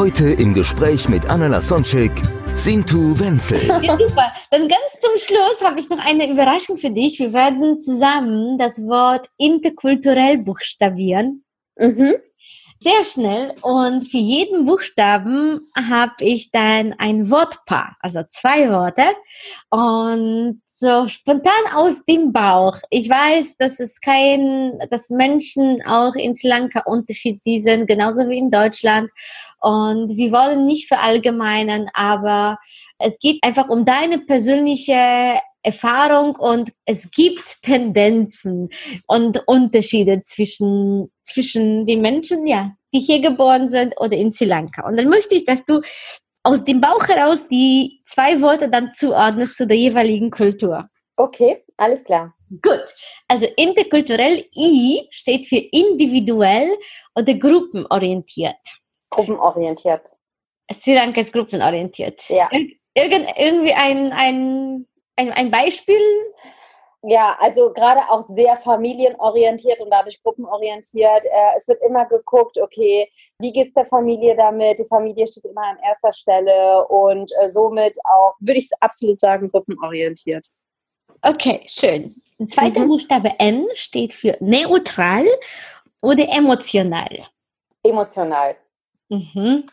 Heute im Gespräch mit Anna Lasonczek, Sintu Wenzel. Ja, super. Dann ganz zum Schluss habe ich noch eine Überraschung für dich. Wir werden zusammen das Wort interkulturell buchstabieren. Mhm. Sehr schnell. Und für jeden Buchstaben habe ich dann ein Wortpaar, also zwei Worte. Und so spontan aus dem Bauch. Ich weiß, dass es kein, dass Menschen auch in Sri Lanka unterschiedlich sind, genauso wie in Deutschland. Und wir wollen nicht verallgemeinern, aber es geht einfach um deine persönliche Erfahrung und es gibt Tendenzen und Unterschiede zwischen, zwischen den Menschen, ja, die hier geboren sind oder in Sri Lanka. Und dann möchte ich, dass du aus dem Bauch heraus die zwei Worte dann zuordnest zu der jeweiligen Kultur. Okay, alles klar. Gut, also interkulturell I steht für individuell oder gruppenorientiert. Gruppenorientiert. Sri Lanka ist gruppenorientiert. Ja. Ir irgend, irgendwie ein, ein, ein, ein Beispiel? Ja, also gerade auch sehr familienorientiert und dadurch gruppenorientiert. Äh, es wird immer geguckt, okay, wie geht es der Familie damit? Die Familie steht immer an erster Stelle und äh, somit auch, würde ich absolut sagen, gruppenorientiert. Okay, schön. Ein zweiter Mhm. Buchstabe N steht für neutral oder emotional. Emotional. Mhm.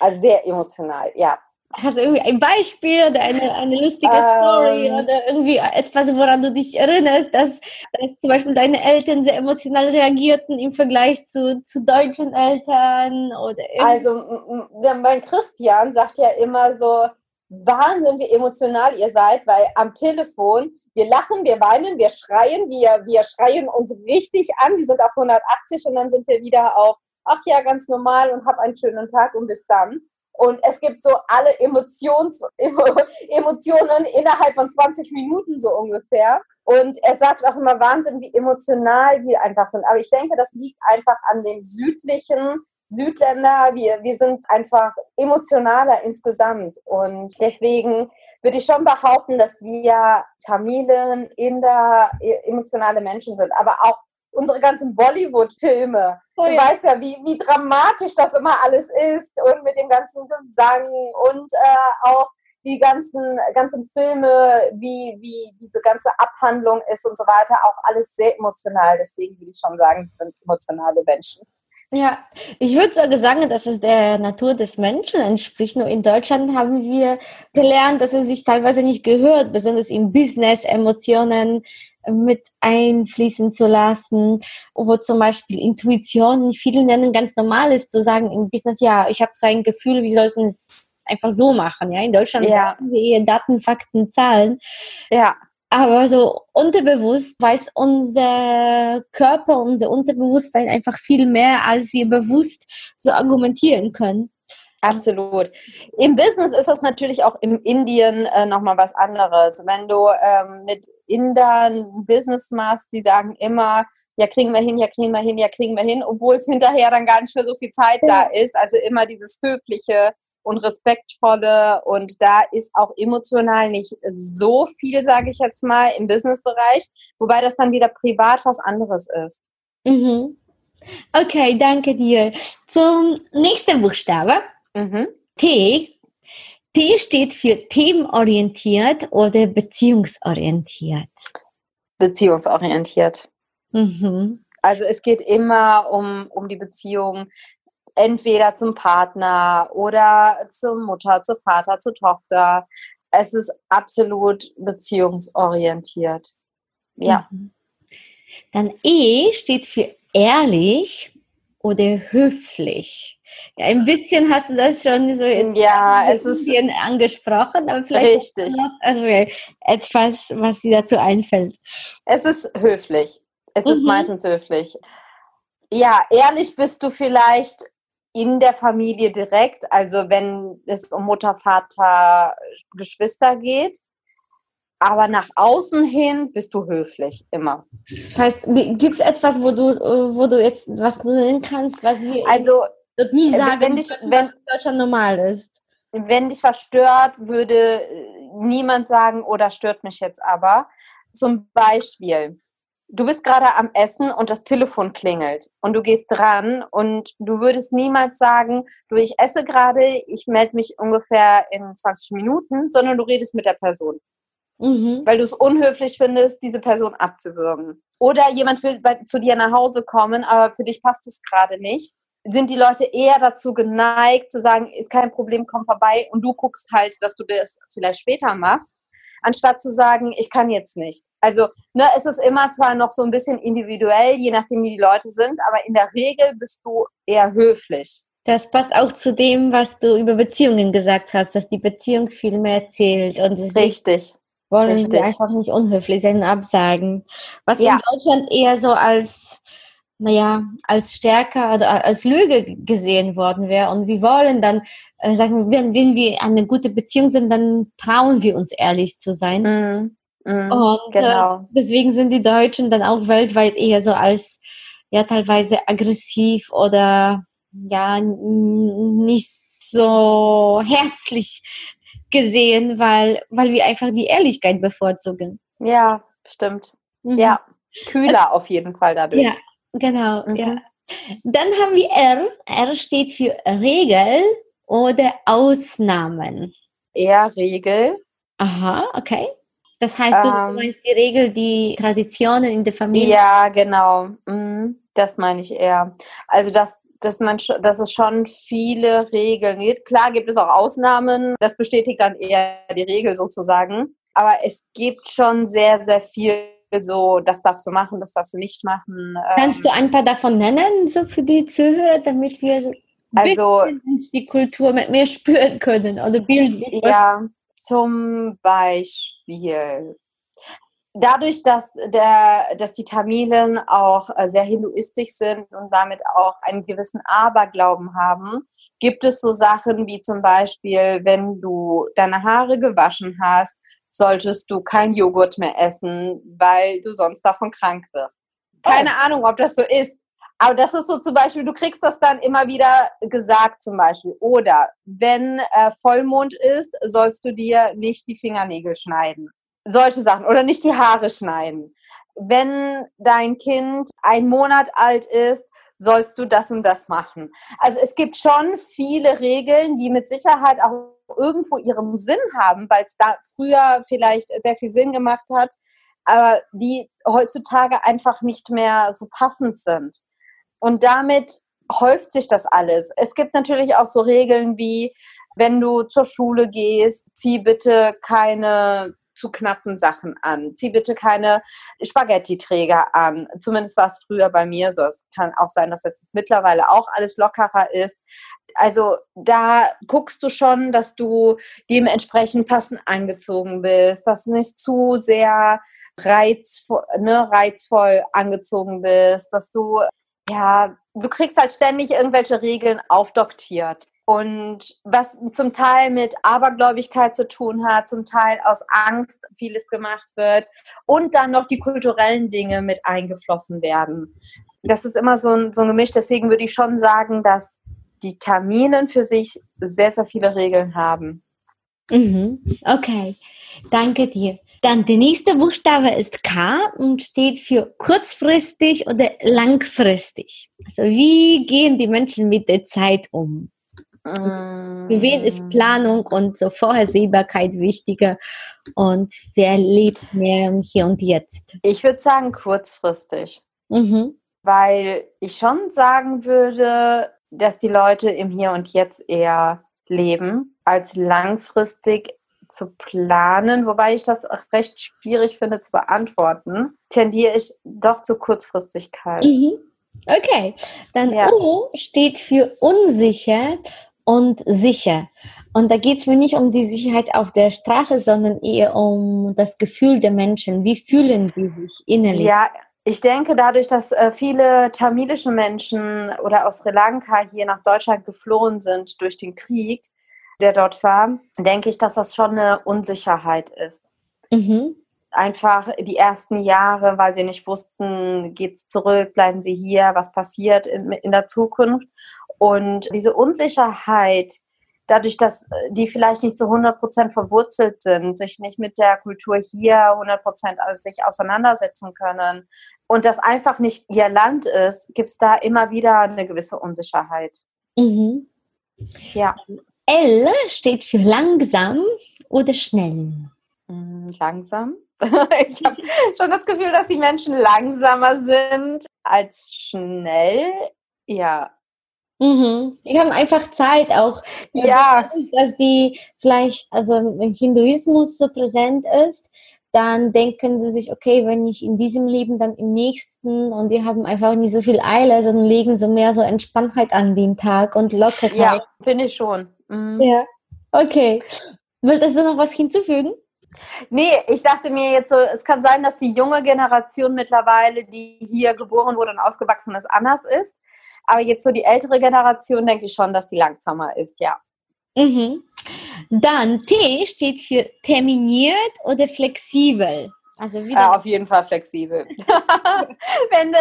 Also sehr emotional, ja. Hast du irgendwie ein Beispiel oder eine, eine lustige Ähm. Story oder irgendwie etwas, woran du dich erinnerst, dass, dass zum Beispiel deine Eltern sehr emotional reagierten im Vergleich zu, zu deutschen Eltern oder irgendwie? Also mein Christian sagt ja immer so, Wahnsinn, wie emotional ihr seid, weil am Telefon, wir lachen, wir weinen, wir schreien, wir, wir schreien uns richtig an, wir sind auf 180 und dann sind wir wieder auf, ach ja, ganz normal und hab einen schönen Tag und bis dann. Und es gibt so alle Emotions, Emotionen innerhalb von 20 Minuten so ungefähr. Und er sagt auch immer Wahnsinn, wie emotional wir einfach sind. Aber ich denke, das liegt einfach an dem südlichen Südländer. Wir, wir sind einfach emotionaler insgesamt. Und deswegen würde ich schon behaupten, dass wir Tamilen, Inder, e- emotionale Menschen sind. Aber auch unsere ganzen Bollywood-Filme. Oh du ja. weißt ja, wie, wie dramatisch das immer alles ist und mit dem ganzen Gesang und äh, auch die ganzen, ganzen Filme, wie, wie diese ganze Abhandlung ist und so weiter, auch alles sehr emotional. Deswegen würde ich schon sagen, sind emotionale Menschen. Ja, ich würde sogar sagen, dass es der Natur des Menschen entspricht. Nur in Deutschland haben wir gelernt, dass es sich teilweise nicht gehört, besonders im Business Emotionen mit einfließen zu lassen, wo zum Beispiel Intuition, viele nennen ganz normal ist, zu sagen im Business, ja, ich habe so ein Gefühl, wir sollten es einfach so machen. Ja, in Deutschland Ja. sagen wir eher Daten, Fakten, Zahlen. Ja, Aber so unterbewusst weiß unser Körper, unser Unterbewusstsein einfach viel mehr, als wir bewusst so argumentieren können. Absolut. Im Business ist das natürlich auch in Indien äh, nochmal was anderes. Wenn du ähm, mit Indern Business machst, die sagen immer, ja, kriegen wir hin, ja, kriegen wir hin, ja, kriegen wir hin, obwohl es hinterher dann gar nicht mehr so viel Zeit da ist. Also immer dieses Höfliche und Respektvolle und da ist auch emotional nicht so viel, sage ich jetzt mal, im Businessbereich, wobei das dann wieder privat was anderes ist. Mhm. Okay, danke dir. Zum nächsten Buchstabe. Mhm. T. T steht für themenorientiert oder beziehungsorientiert. Beziehungsorientiert. Mhm. Also es geht immer um, um die Beziehung entweder zum Partner oder zur Mutter, zu Vater, zur Tochter. Es ist absolut beziehungsorientiert. Ja. Mhm. Dann E steht für ehrlich oder höflich. Ja, ein bisschen hast du das schon so jetzt Ja, ein es ist bisschen angesprochen, aber vielleicht richtig. noch irgendwie etwas, was dir dazu einfällt. Es ist höflich. Es ist Mhm. meistens höflich. Ja, ehrlich bist du vielleicht in der Familie direkt, also wenn es um Mutter, Vater, Geschwister geht. Aber nach außen hin bist du höflich, immer. Das heißt, gibt es etwas, wo du, wo du jetzt was du nennen kannst, was wir Also, nie äh, sagen, wenn dich- wenn- was in Deutschland normal ist? wenn dich was stört, würde äh, niemand sagen, oder stört mich jetzt aber. Zum Beispiel, du bist gerade am Essen und das Telefon klingelt und du gehst dran und du würdest niemals sagen, du, ich esse gerade, ich melde mich ungefähr in 20 Minuten, sondern du redest mit der Person, Mhm. weil du es unhöflich findest, diese Person abzuwürgen. Oder jemand will bei, zu dir nach Hause kommen, aber für dich passt es gerade nicht. Sind die Leute eher dazu geneigt zu sagen, ist kein Problem, komm vorbei und du guckst halt, dass du das vielleicht später machst, anstatt zu sagen, ich kann jetzt nicht. Also ne, es ist immer zwar noch so ein bisschen individuell, je nachdem wie die Leute sind, aber in der Regel bist du eher höflich. Das passt auch zu dem, was du über Beziehungen gesagt hast, dass die Beziehung viel mehr zählt und deswegen Richtig. Wollen richtig. wir einfach nicht unhöflich sein und absagen. Was Ja. in Deutschland eher so als, naja, als stärker oder als Lüge gesehen worden wäre. Und wir wollen dann äh, sagen, wenn, wenn wir eine gute Beziehung sind, dann trauen wir uns ehrlich zu sein. Mhm. Mhm. Und äh, Genau. deswegen sind die Deutschen dann auch weltweit eher so als ja teilweise aggressiv oder ja nicht so herzlich gesehen, weil weil wir einfach die Ehrlichkeit bevorzugen. Ja, stimmt. Mhm. Ja, kühler auf jeden Fall dadurch. Ja, genau. Mhm. Ja. Dann haben wir R. R steht für Regel oder Ausnahmen. Eher Regel. Aha, okay. Das heißt, du Ähm. meinst die Regel, die Traditionen in der Familie. Ja, genau. Mhm, das meine ich eher. Also, dass, dass, man, dass es schon viele Regeln gibt. Klar gibt es auch Ausnahmen. Das bestätigt dann eher die Regel sozusagen. Aber es gibt schon sehr, sehr viel so, das darfst du machen, das darfst du nicht machen. Kannst Ähm, du ein paar davon nennen, so für die Zuhörer, damit wir so Also- die Kultur mit mehr spüren können oder bildlich? Ja, zum Beispiel. Dadurch, dass, der, dass die Tamilen auch äh, sehr hinduistisch sind und damit auch einen gewissen Aberglauben haben, gibt es so Sachen wie zum Beispiel, wenn du deine Haare gewaschen hast, solltest du kein Joghurt mehr essen, weil du sonst davon krank wirst. Keine Ahnung, ob das so ist. Aber das ist so zum Beispiel, du kriegst das dann immer wieder gesagt zum Beispiel. Oder wenn äh, Vollmond ist, sollst du dir nicht die Fingernägel schneiden. Solche Sachen. Oder nicht die Haare schneiden. Wenn dein Kind ein Monat alt ist, sollst du das und das machen. Also es gibt schon viele Regeln, die mit Sicherheit auch irgendwo ihren Sinn haben, weil es da früher vielleicht sehr viel Sinn gemacht hat, aber die heutzutage einfach nicht mehr so passend sind. Und damit häuft sich das alles. Es gibt natürlich auch so Regeln wie, wenn du zur Schule gehst, zieh bitte keine zu knappen Sachen an. Zieh bitte keine Spaghetti-Träger an. Zumindest war es früher bei mir so. Es kann auch sein, dass jetzt mittlerweile auch alles lockerer ist. Also da guckst du schon, dass du dementsprechend passend angezogen bist, dass du nicht zu sehr reizvoll, ne, reizvoll angezogen bist, dass du ja, du kriegst halt ständig irgendwelche Regeln aufdoktiert. Und was zum Teil mit Abergläubigkeit zu tun hat, zum Teil aus Angst vieles gemacht wird und dann noch die kulturellen Dinge mit eingeflossen werden. Das ist immer so ein, so ein Gemisch. Deswegen würde ich schon sagen, dass die Taminen für sich sehr, sehr viele Regeln haben. Mhm. Okay, danke dir. Dann der nächste Buchstabe ist K und steht für kurzfristig oder langfristig. Also wie gehen die Menschen mit der Zeit um? Für wen ist Planung und so Vorhersehbarkeit wichtiger und wer lebt mehr im Hier und Jetzt? Ich würde sagen kurzfristig. Mhm. weil ich schon sagen würde, dass die Leute im Hier und Jetzt eher leben, als langfristig zu planen, wobei ich das auch recht schwierig finde zu beantworten, tendiere ich doch zur Kurzfristigkeit. Mhm. Okay, dann Ja. U steht für unsicher und sicher. Und da geht es mir nicht um die Sicherheit auf der Straße, sondern eher um das Gefühl der Menschen. Wie fühlen die sich innerlich? Ja, Ich denke, dadurch, dass äh, viele tamilische Menschen oder aus Sri Lanka hier nach Deutschland geflohen sind durch den Krieg, der dort war, denke ich, dass das schon eine Unsicherheit ist. Mhm. Einfach die ersten Jahre, weil sie nicht wussten, geht es zurück, bleiben sie hier, was passiert in, in der Zukunft. Und diese Unsicherheit, dadurch, dass äh, die vielleicht nicht zu 100 Prozent verwurzelt sind, sich nicht mit der Kultur hier 100 Prozent sich auseinandersetzen können und das einfach nicht ihr Land ist, gibt es da immer wieder eine gewisse Unsicherheit. Mhm. Ja. L steht für langsam oder schnell? Mm, langsam. Ich habe schon das Gefühl, dass die Menschen langsamer sind als schnell. Ja, Mhm. Die haben einfach Zeit auch. Ja. Dass die vielleicht, also wenn Hinduismus so präsent ist, dann denken sie sich, okay, wenn ich in diesem Leben, dann im nächsten und die haben einfach nicht so viel Eile, sondern legen so mehr so Entspanntheit an den Tag und Lockerheit. Ja, finde ich schon. Mhm. Ja, okay. Wolltest du noch was hinzufügen? Nee, ich dachte mir jetzt so, es kann sein, dass die junge Generation mittlerweile, die hier geboren wurde und aufgewachsen ist, anders ist. Aber jetzt so die ältere Generation denke ich schon, dass die langsamer ist, ja. Mhm. Dann T steht für terminiert oder flexibel. Also wieder äh, auf jeden Fall flexibel. wenn, du,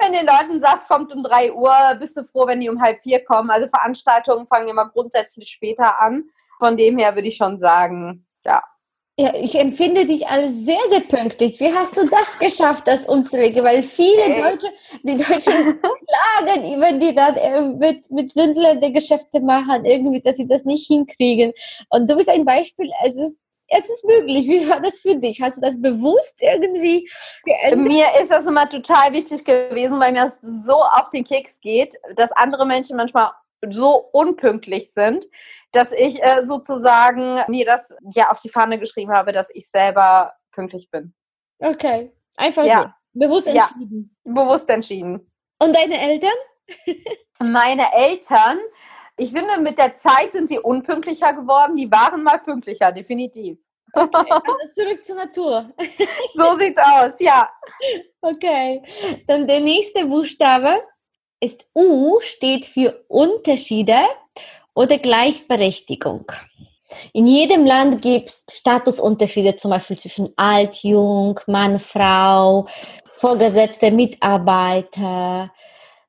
wenn den Leuten sagst, kommt um 3 Uhr, bist du froh, wenn die um halb vier kommen. Also Veranstaltungen fangen immer grundsätzlich später an. Von dem her würde ich schon sagen, ja, ja, ich empfinde dich als sehr, sehr pünktlich. Wie hast du das geschafft, das umzulegen? Weil viele hey. Deutsche, die Deutschen klagen über die dann äh, mit, mit Sündlern die Geschäfte machen, irgendwie, dass sie das nicht hinkriegen. Und du bist ein Beispiel, es ist es ist möglich. Wie war das für dich? Hast du das bewusst irgendwie geändert? Mir ist das immer total wichtig gewesen, weil mir das so auf den Keks geht, dass andere Menschen manchmal so unpünktlich sind, dass ich äh, sozusagen mir das ja auf die Fahne geschrieben habe, dass ich selber pünktlich bin. Okay, einfach ja. so. Bewusst entschieden. Ja, bewusst entschieden. Und deine Eltern? Meine Eltern, ich finde, mit der Zeit sind sie unpünktlicher geworden. Die waren mal pünktlicher, definitiv. Okay, also zurück zur Natur. so sieht's aus, ja. Okay, dann der nächste Buchstabe ist U, steht für Unterschiede oder Gleichberechtigung. In jedem Land gibt es Statusunterschiede, zum Beispiel zwischen alt, jung, Mann, Frau, Vorgesetzte, Mitarbeiter.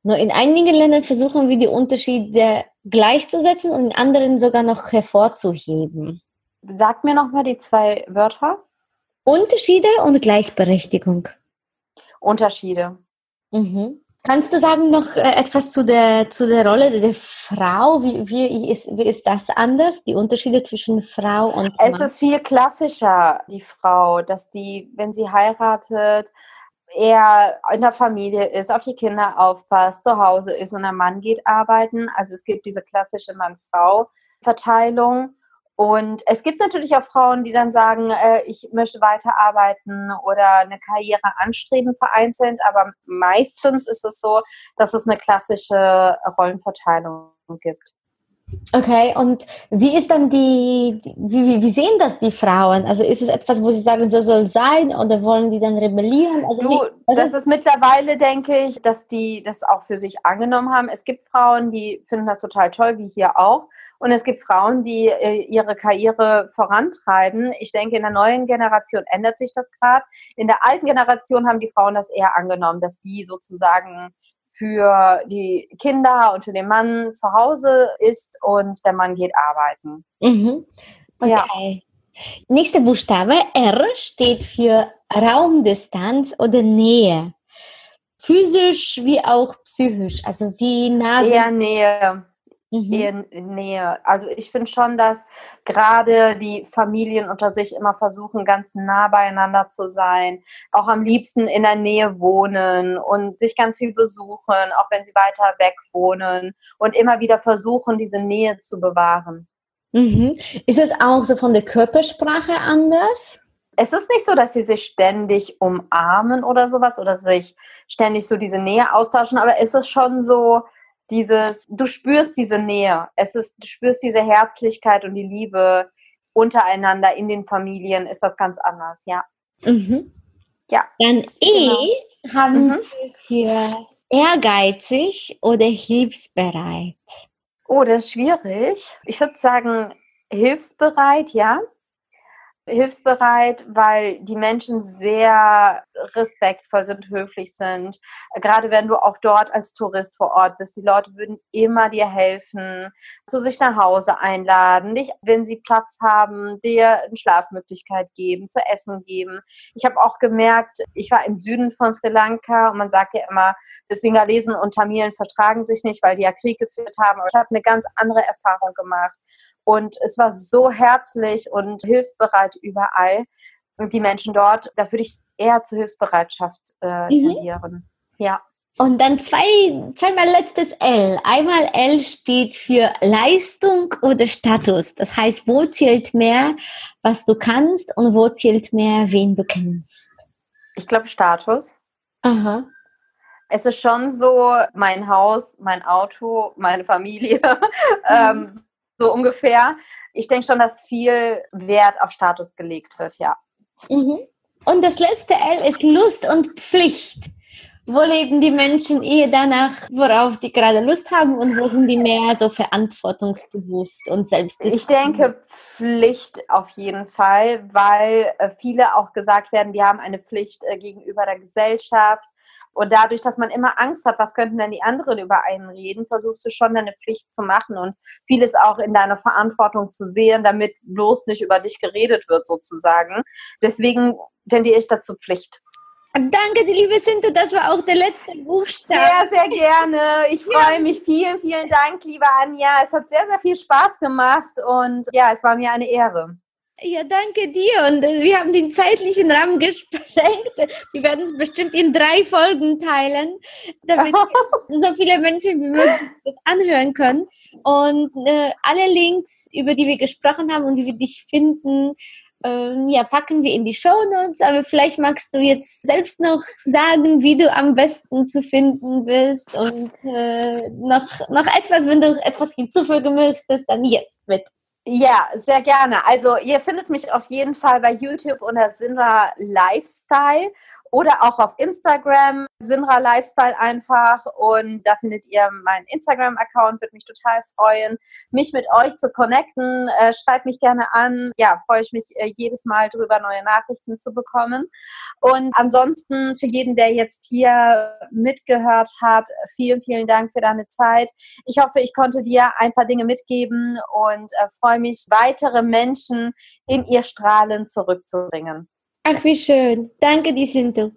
Nur in einigen Ländern versuchen wir die Unterschiede gleichzusetzen und in anderen sogar noch hervorzuheben. Sag mir nochmal die zwei Wörter. Unterschiede und Gleichberechtigung. Unterschiede. Mhm. Kannst du sagen noch äh, etwas zu der, zu der Rolle der Frau? Wie, wie, ist, wie ist das anders, die Unterschiede zwischen Frau und Mann? Es ist viel klassischer, die Frau, dass die, wenn sie heiratet, eher in der Familie ist, auf die Kinder aufpasst, zu Hause ist und der Mann geht arbeiten. Also es gibt diese klassische Mann-Frau-Verteilung. Und es gibt natürlich auch Frauen, die dann sagen, äh, ich möchte weiterarbeiten oder eine Karriere anstreben vereinzelt, aber meistens ist es so, dass es eine klassische Rollenverteilung gibt. Okay, und wie ist dann die, wie, wie sehen das die Frauen? Also ist es etwas, wo sie sagen, so soll sein oder wollen die dann rebellieren? Also du, wie, das ist, ist mittlerweile, denke ich, dass die das auch für sich angenommen haben. Es gibt Frauen, die finden das total toll, wie hier auch. Und es gibt Frauen, die äh, ihre Karriere vorantreiben. Ich denke, in der neuen Generation ändert sich das gerade. In der alten Generation haben die Frauen das eher angenommen, dass die sozusagen für die Kinder und für den Mann zu Hause ist und der Mann geht arbeiten. Mhm. Okay. Ja. Nächster Buchstabe R steht für Raumdistanz oder Nähe. Physisch wie auch psychisch. Also wie nah Eher Nähe mhm. eher Nähe. Also ich finde schon, dass gerade die Familien unter sich immer versuchen, ganz nah beieinander zu sein, auch am liebsten in der Nähe wohnen und sich ganz viel besuchen, auch wenn sie weiter weg wohnen und immer wieder versuchen, diese Nähe zu bewahren. Mhm. Ist es auch so von der Körpersprache anders? es ist nicht so, dass sie sich ständig umarmen oder sowas oder sich ständig so diese Nähe austauschen, aber es ist schon so, dieses, du spürst diese Nähe, es ist, du spürst diese Herzlichkeit und die Liebe untereinander in den Familien, ist das ganz anders, ja. Mhm. Ja. Dann E haben Mhm. wir ehrgeizig oder hilfsbereit. Oh, das ist schwierig. Ich würde sagen, hilfsbereit, ja. Hilfsbereit, weil die Menschen sehr respektvoll sind, höflich sind. Gerade wenn du auch dort als Tourist vor Ort bist. Die Leute würden immer dir helfen, zu sich nach Hause einladen, dich, wenn sie Platz haben, dir eine Schlafmöglichkeit geben, zu essen geben. Ich habe auch gemerkt, ich war im Süden von Sri Lanka und man sagt ja immer, Singalesen und Tamilen vertragen sich nicht, weil die ja Krieg geführt haben. Aber ich habe eine ganz andere Erfahrung gemacht. Und es war so herzlich und hilfsbereit überall. Und die Menschen dort, da würde ich eher zur Hilfsbereitschaft äh, Mhm. tendieren. Ja. Und dann zwei, zweimal letztes L. Einmal L steht für Leistung oder Status. Das heißt, wo zählt mehr, was du kannst und wo zählt mehr, wen du kennst. Ich glaube Status. Aha. Es ist schon so, mein Haus, mein Auto, meine Familie, ähm, so ungefähr. Ich denke schon, dass viel Wert auf Status gelegt wird, ja. Mhm. Und das letzte L ist Lust und Pflicht. Wo leben die Menschen eher danach, worauf die gerade Lust haben und wo sind die mehr so verantwortungsbewusst und selbstbestimmt? Ich denke Pflicht auf jeden Fall, weil äh, viele auch gesagt werden, wir haben eine Pflicht äh, gegenüber der Gesellschaft. Und dadurch, dass man immer Angst hat, was könnten denn die anderen über einen reden, versuchst du schon deine Pflicht zu machen und vieles auch in deiner Verantwortung zu sehen, damit bloß nicht über dich geredet wird sozusagen. Deswegen tendiere ich dazu Pflicht. Danke, die liebe Sinte, das war auch der letzte Buchstabe. Sehr, sehr gerne. Ich freue mich. Vielen, vielen Dank, liebe Anja. Es hat sehr, sehr viel Spaß gemacht und ja, es war mir eine Ehre. Ja, danke dir. Und äh, wir haben den zeitlichen Rahmen gesprengt. Wir werden es bestimmt in drei Folgen teilen, damit so viele Menschen wie möglich das anhören können. Und äh, alle Links, über die wir gesprochen haben und wie wir dich finden, ähm, ja, packen wir in die Show Notes. Aber vielleicht magst du jetzt selbst noch sagen, wie du am besten zu finden bist und äh, noch, noch etwas, wenn du etwas hinzufügen möchtest, dann jetzt bitte. Ja, sehr gerne. Also ihr findet mich auf jeden Fall bei YouTube unter Sinra Lifestyle oder auch auf Instagram, Sinra Lifestyle einfach. Und da findet ihr meinen Instagram-Account, würde mich total freuen, mich mit euch zu connecten. Äh, schreibt mich gerne an. Ja, freue ich mich äh, jedes Mal drüber, neue Nachrichten zu bekommen. Und ansonsten für jeden, der jetzt hier mitgehört hat, vielen, vielen Dank für deine Zeit. Ich hoffe, ich konnte dir ein paar Dinge mitgeben und äh, freue mich, weitere Menschen in ihr Strahlen zurückzubringen. Ach, wie schön. Danke, die Sinto.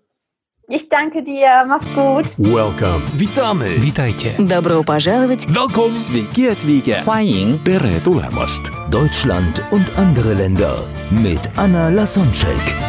Ich danke dir. Mach's gut. Welcome. Witamy. Witajcie. Добро пожаловать! Welcome. Sveiki atvykę. 欢迎 Tere tulemast. Deutschland und andere Länder mit Anna Lasonczek.